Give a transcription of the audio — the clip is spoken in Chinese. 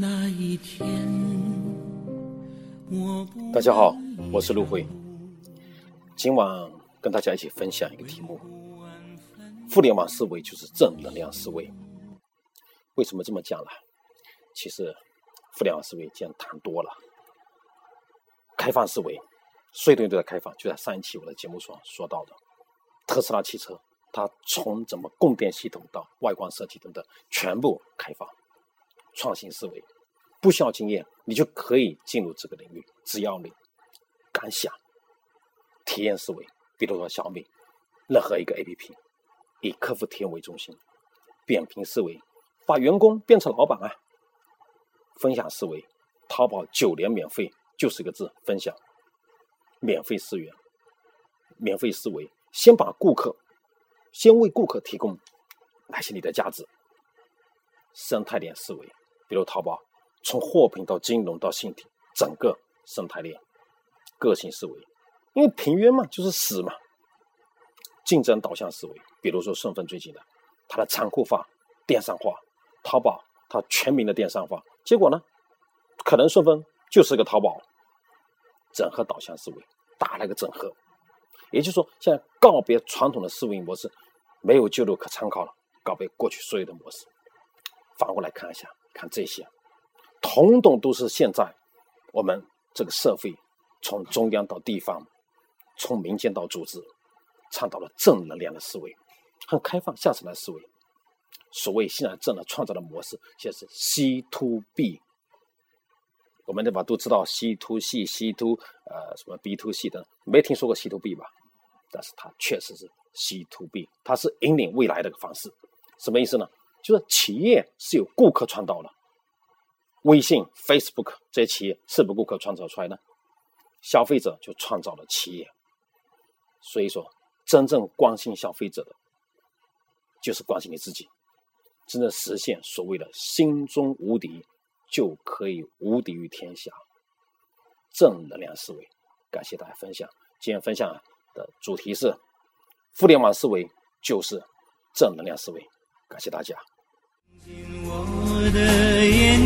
那一天，我大家好，我是陆辉。今晚跟大家一起分享一个题目：互联网思维就是正能量思维。为什么这么讲呢？其实，互联网思维既然谈多了，开放思维，所有东西都在开放。就在上一期我的节目所说到的，特斯拉汽车，它从怎么供电系统到外观设计等等，全部开放。创新思维，不需要经验，你就可以进入这个领域，只要你敢想。体验思维，比如说小米，任何一个 APP，以客户体验为中心。扁平思维，把员工变成老板啊。分享思维，淘宝九年免费就是一个字：分享。免费资源，免费思维，先把顾客，先为顾客提供哪些你的价值。生态链思维。比如淘宝，从货品到金融到信体，整个生态链，个性思维，因为平约嘛，就是死嘛。竞争导向思维，比如说顺丰最近的，它的仓库化、电商化，淘宝它全民的电商化，结果呢，可能顺丰就是个淘宝。整合导向思维，打了个整合，也就是说，现在告别传统的思维模式，没有旧路可参考了，告别过去所有的模式，反过来看一下。看这些，统统都是现在我们这个社会，从中央到地方，从民间到组织，倡导了正能量的思维，很开放、向上的思维。所谓现在正的创造的模式，现在是 C to B。我们对吧都知道 C to C、C to 呃什么 B to C 的，没听说过 C to B 吧？但是它确实是 C to B，它是引领未来的一个方式。什么意思呢？就是企业是由顾客创造的，微信、Facebook 这些企业是不顾客创造出来的，消费者就创造了企业。所以说，真正关心消费者的，就是关心你自己。真正实现所谓的心中无敌，就可以无敌于天下。正能量思维，感谢大家分享。今天分享的主题是：互联网思维就是正能量思维。感谢大家。我的眼